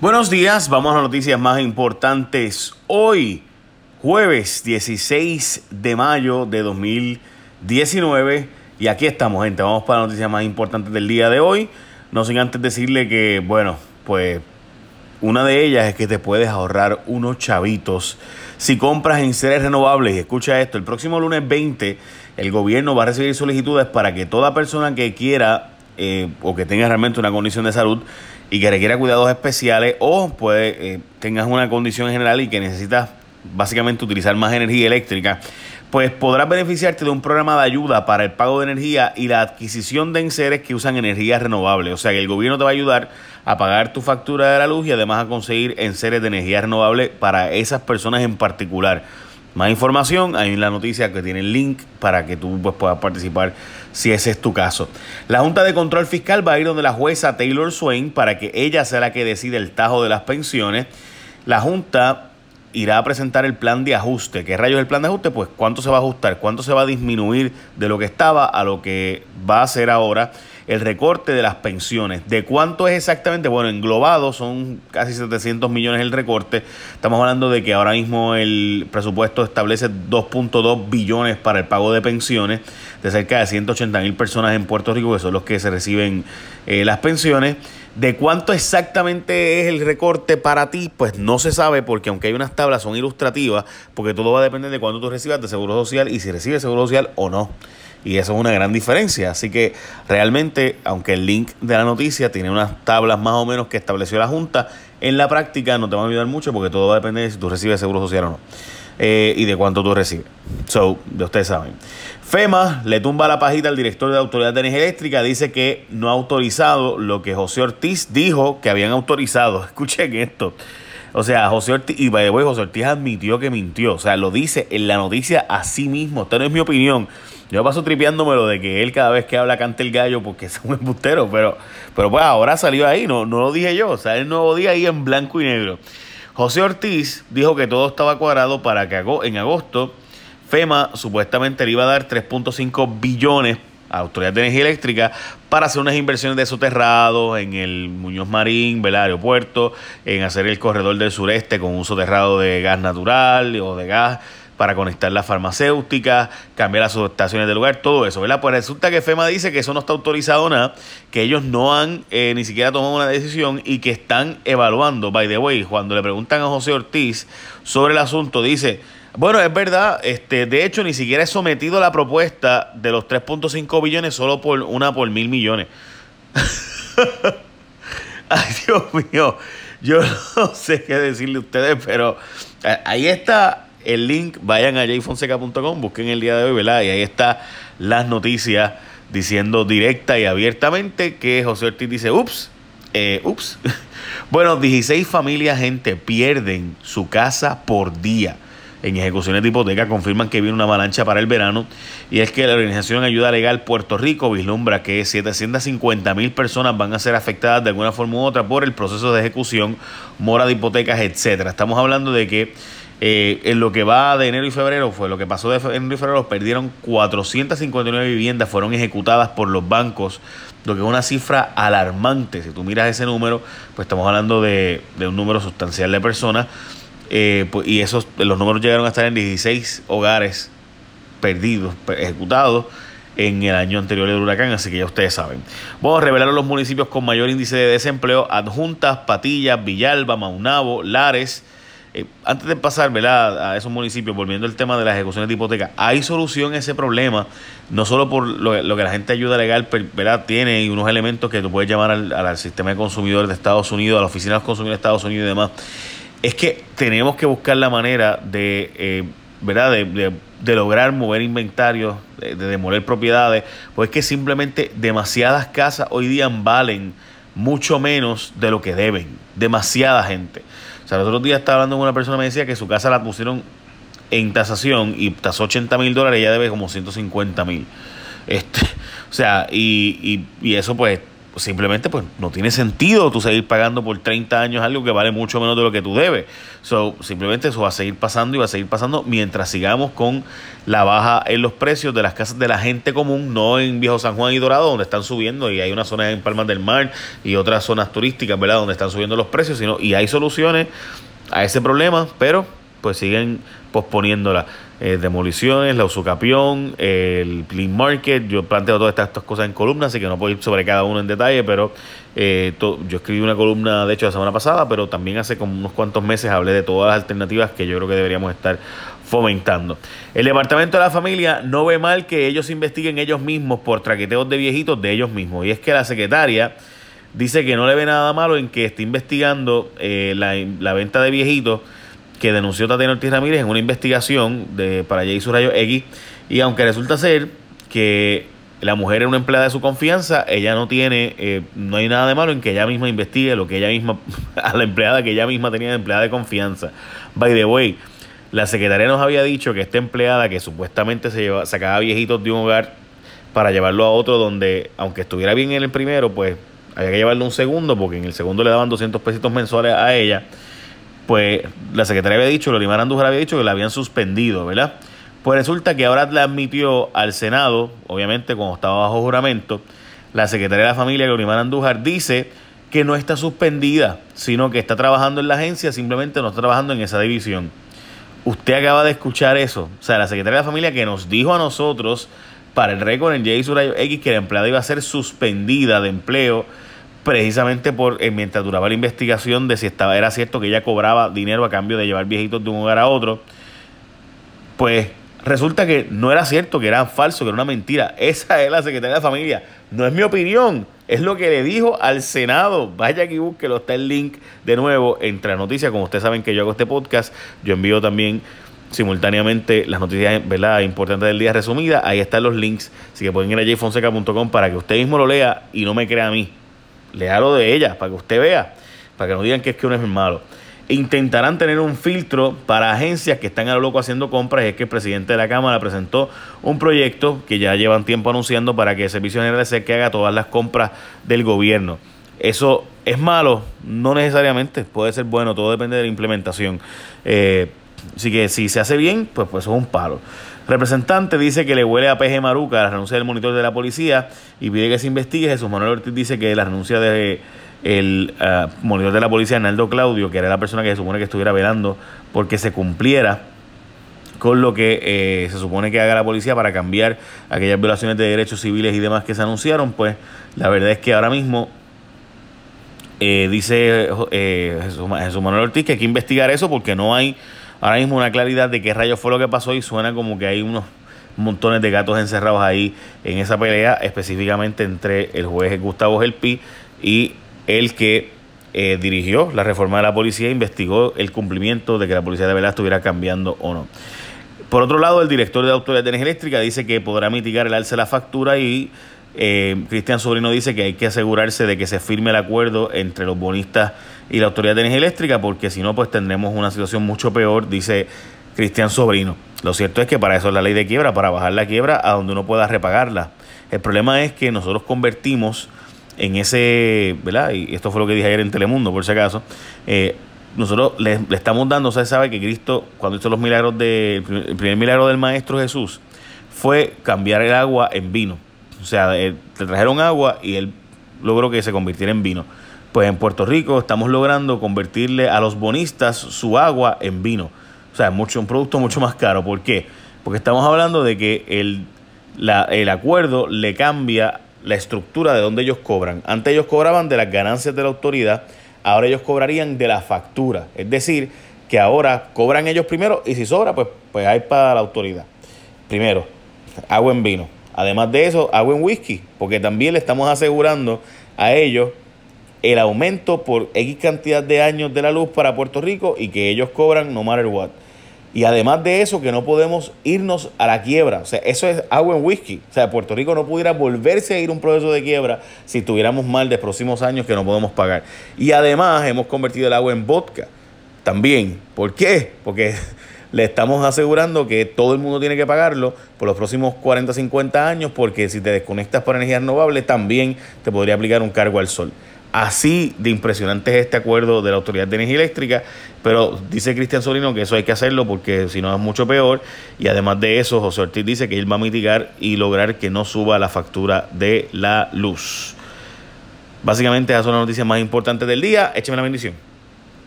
Buenos días, vamos a las noticias más importantes. Hoy, jueves 16 de mayo de 2019, y aquí estamos, gente. Vamos para las noticias más importantes del día de hoy. No sin antes decirle que, bueno, pues una de ellas es que te puedes ahorrar unos chavitos si compras en seres renovables. Y escucha esto, el próximo lunes 20 el gobierno va a recibir solicitudes para que toda persona que quiera eh, o que tenga realmente una condición de salud y que requiera cuidados especiales o puede eh, tengas una condición general y que necesitas básicamente utilizar más energía eléctrica, pues podrás beneficiarte de un programa de ayuda para el pago de energía y la adquisición de enseres que usan energía renovable. O sea que el gobierno te va a ayudar a pagar tu factura de la luz y además a conseguir enseres de energía renovable para esas personas en particular. Más información, hay en la noticia que tiene el link para que tú pues, puedas participar si ese es tu caso. La Junta de Control Fiscal va a ir donde la jueza Taylor Swain para que ella sea la que decide el tajo de las pensiones. La Junta irá a presentar el plan de ajuste. ¿Qué rayos es el plan de ajuste? Pues cuánto se va a ajustar, cuánto se va a disminuir de lo que estaba a lo que va a ser ahora el recorte de las pensiones. ¿De cuánto es exactamente? Bueno, englobado son casi 700 millones el recorte. Estamos hablando de que ahora mismo el presupuesto establece 2.2 billones para el pago de pensiones de cerca de 180 mil personas en Puerto Rico, que son los que se reciben eh, las pensiones. ¿De cuánto exactamente es el recorte para ti? Pues no se sabe porque aunque hay unas tablas son ilustrativas, porque todo va a depender de cuánto tú recibas de Seguro Social y si recibes Seguro Social o no. Y eso es una gran diferencia. Así que realmente, aunque el link de la noticia tiene unas tablas más o menos que estableció la Junta, en la práctica no te va a ayudar mucho porque todo va a depender de si tú recibes seguro social o no. Eh, y de cuánto tú recibes. So, de ustedes saben. FEMA le tumba la pajita al director de la Autoridad de Energía Eléctrica. Dice que no ha autorizado lo que José Ortiz dijo que habían autorizado. Escuchen esto. O sea, José Ortiz, y José Ortiz admitió que mintió. O sea, lo dice en la noticia así mismo. Esta no es mi opinión. Yo paso tripeándomelo de que él cada vez que habla canta el gallo porque es un embustero, pero, pero pues ahora salió ahí, no, no lo dije yo, o sea, el nuevo día ahí en blanco y negro. José Ortiz dijo que todo estaba cuadrado para que en agosto FEMA supuestamente le iba a dar 3.5 billones a Autoridad de Energía Eléctrica para hacer unas inversiones de soterrado en el Muñoz Marín, el aeropuerto, en hacer el corredor del sureste con un soterrado de gas natural o de gas para conectar las farmacéuticas, cambiar las subestaciones del lugar, todo eso, ¿verdad? Pues resulta que FEMA dice que eso no está autorizado nada, que ellos no han eh, ni siquiera tomado una decisión y que están evaluando, by the way, cuando le preguntan a José Ortiz sobre el asunto, dice, bueno, es verdad, este, de hecho ni siquiera he sometido la propuesta de los 3.5 billones solo por una por mil millones. Ay, Dios mío, yo no sé qué decirle a ustedes, pero eh, ahí está el link, vayan a jfonseca.com, busquen el día de hoy, ¿verdad? Y ahí está las noticias diciendo directa y abiertamente que José Ortiz dice, ups, eh, ups. bueno, 16 familias, gente, pierden su casa por día. En ejecuciones de hipoteca confirman que viene una avalancha para el verano y es que la organización Ayuda Legal Puerto Rico vislumbra que 750 mil personas van a ser afectadas de alguna forma u otra por el proceso de ejecución, mora de hipotecas, etcétera. Estamos hablando de que eh, en lo que va de enero y febrero, fue lo que pasó de enero y febrero, perdieron 459 viviendas, fueron ejecutadas por los bancos, lo que es una cifra alarmante. Si tú miras ese número, pues estamos hablando de, un número sustancial de personas. Eh, pues, y esos, los números llegaron a estar en 16 hogares perdidos, ejecutados en el año anterior del huracán, así que ya ustedes saben. Vamos a revelar los municipios con mayor índice de desempleo, Adjuntas, Patillas, Villalba, Maunabo, Lares, eh, antes de pasar a esos municipios, volviendo al tema de las ejecuciones de hipoteca, hay solución a ese problema, no solo por lo, que la gente ayuda legal ¿verdad? tiene y unos elementos que tú puedes llamar al, sistema de consumidores de Estados Unidos, a la oficina de los consumidores de Estados Unidos y demás, es que tenemos que buscar la manera de, eh, ¿verdad? De, lograr mover inventarios, de, de demoler propiedades, pues es que simplemente demasiadas casas hoy día valen mucho menos de lo que deben, demasiada gente. O sea, los otros días estaba hablando con una persona que me decía que su casa la pusieron en tasación y tasó 80 mil dólares y ella debe como 150 mil. Este, o sea, y, y, eso pues simplemente pues no tiene sentido tú seguir pagando por 30 años algo que vale mucho menos de lo que tú debes. So, simplemente eso va a seguir pasando y va a seguir pasando mientras sigamos con la baja en los precios de las casas de la gente común, no en Viejo San Juan y Dorado, donde están subiendo, y hay una zona en Palmas del Mar y otras zonas turísticas, ¿verdad?, donde están subiendo los precios, sino, y hay soluciones a ese problema, pero pues siguen posponiéndola. Eh, demoliciones, la usucapión, el clean market. Yo planteo todas estas, cosas en columnas, así que no puedo ir sobre cada uno en detalle, pero eh, yo escribí una columna, de hecho, la semana pasada, pero también hace como unos cuantos meses hablé de todas las alternativas que yo creo que deberíamos estar fomentando. El Departamento de la Familia no ve mal que ellos investiguen ellos mismos por traqueteos de viejitos de ellos mismos. Y es que la secretaria dice que no le ve nada malo en que esté investigando eh, la, la venta de viejitos que denunció Tatiana Ortiz Ramírez en una investigación de, para Jay Rayo X. Y aunque resulta ser que la mujer es una empleada de su confianza, ella no tiene, eh, no hay nada de malo en que ella misma investigue lo que ella misma, a la empleada que ella misma tenía de empleada de confianza. By the way, la secretaria nos había dicho que esta empleada que supuestamente se lleva, sacaba viejitos de un hogar para llevarlo a otro donde, aunque estuviera bien en el primero, pues había que llevarlo un segundo, porque en el segundo le daban 200 pesitos mensuales a ella pues la secretaria había dicho, Lorimar Andújar había dicho que la habían suspendido, ¿verdad? Pues resulta que ahora le admitió al Senado, obviamente cuando estaba bajo juramento, la secretaria de la familia, Lorimar Andújar, dice que no está suspendida, sino que está trabajando en la agencia, simplemente no está trabajando en esa división. Usted acaba de escuchar eso. O sea, la secretaria de la familia que nos dijo a nosotros para el récord en J. X que la empleada iba a ser suspendida de empleo precisamente por eh, mientras duraba la investigación de si estaba era cierto que ella cobraba dinero a cambio de llevar viejitos de un hogar a otro, pues resulta que no era cierto, que era falso, que era una mentira. Esa es la secretaria de familia. No es mi opinión, es lo que le dijo al Senado. Vaya aquí, búsquelo, está el link de nuevo entre las noticias. Como ustedes saben que yo hago este podcast, yo envío también simultáneamente las noticias ¿verdad? importantes del día resumidas. Ahí están los links, así que pueden ir a jfonseca.com para que usted mismo lo lea y no me crea a mí lo de ella, para que usted vea, para que no digan que es que uno es malo. Intentarán tener un filtro para agencias que están a lo loco haciendo compras. Es que el presidente de la Cámara presentó un proyecto que ya llevan tiempo anunciando para que el Servicio General de que haga todas las compras del gobierno. Eso es malo, no necesariamente, puede ser bueno, todo depende de la implementación. Eh, así que si se hace bien, pues, pues es un palo. Representante dice que le huele a PG Maruca la renuncia del monitor de la policía y pide que se investigue. Jesús Manuel Ortiz dice que la renuncia de el ah, monitor de la policía, Arnaldo Claudio, que era la persona que se supone que estuviera velando porque se cumpliera con lo que eh, se supone que haga la policía para cambiar aquellas violaciones de derechos civiles y demás que se anunciaron, pues la verdad es que ahora mismo eh, dice eh, Jesús Manuel Ortiz que hay que investigar eso porque no hay ahora mismo una claridad de qué rayos fue lo que pasó y suena como que hay unos montones de gatos encerrados ahí en esa pelea, específicamente entre el juez Gustavo Gelpi y el que eh, dirigió la reforma de la policía e investigó el cumplimiento de que la policía de verdad estuviera cambiando o no. Por otro lado, el director de la Autoridad de Energía Eléctrica dice que podrá mitigar el alza de la factura y eh, Cristian Sobrino dice que hay que asegurarse de que se firme el acuerdo entre los bonistas y la Autoridad de Energía Eléctrica, porque si no, pues tendremos una situación mucho peor, dice Cristian Sobrino. Lo cierto es que para eso es la ley de quiebra, para bajar la quiebra a donde uno pueda repagarla. El problema es que nosotros convertimos en ese, ¿verdad? Y esto fue lo que dije ayer en Telemundo, por si acaso. Eh, nosotros le, estamos dando, usted sabe que Cristo, cuando hizo los milagros de, el primer milagro del Maestro Jesús, fue cambiar el agua en vino. O sea, le trajeron agua y él logró que se convirtiera en vino. Pues en Puerto Rico estamos logrando convertirle a los bonistas su agua en vino. O sea, mucho, un producto mucho más caro. ¿Por qué? Porque estamos hablando de que el, el acuerdo le cambia la estructura de donde ellos cobran. Antes ellos cobraban de las ganancias de la autoridad, ahora ellos cobrarían de la factura. Es decir, que ahora cobran ellos primero y si sobra, pues, pues hay para la autoridad. Primero, agua en vino. Además de eso, agua en whisky, porque también le estamos asegurando a ellos el aumento por X cantidad de años de la luz para Puerto Rico y que ellos cobran no matter what. Y además de eso, que no podemos irnos a la quiebra. O sea, eso es agua en whisky. O sea, Puerto Rico no pudiera volverse a ir un proceso de quiebra si tuviéramos mal de próximos años que no podemos pagar. Y además hemos convertido el agua en vodka. También. ¿Por qué? Porque le estamos asegurando que todo el mundo tiene que pagarlo por los próximos 40, 50 años, porque si te desconectas por energía renovable, también te podría aplicar un cargo al sol. Así de impresionante es este acuerdo de la Autoridad de Energía Eléctrica, pero dice Cristian Solino que eso hay que hacerlo porque si no es mucho peor. Y además de eso, José Ortiz dice que él va a mitigar y lograr que no suba la factura de la luz. Básicamente esas son las noticias más importantes del día. Écheme la bendición.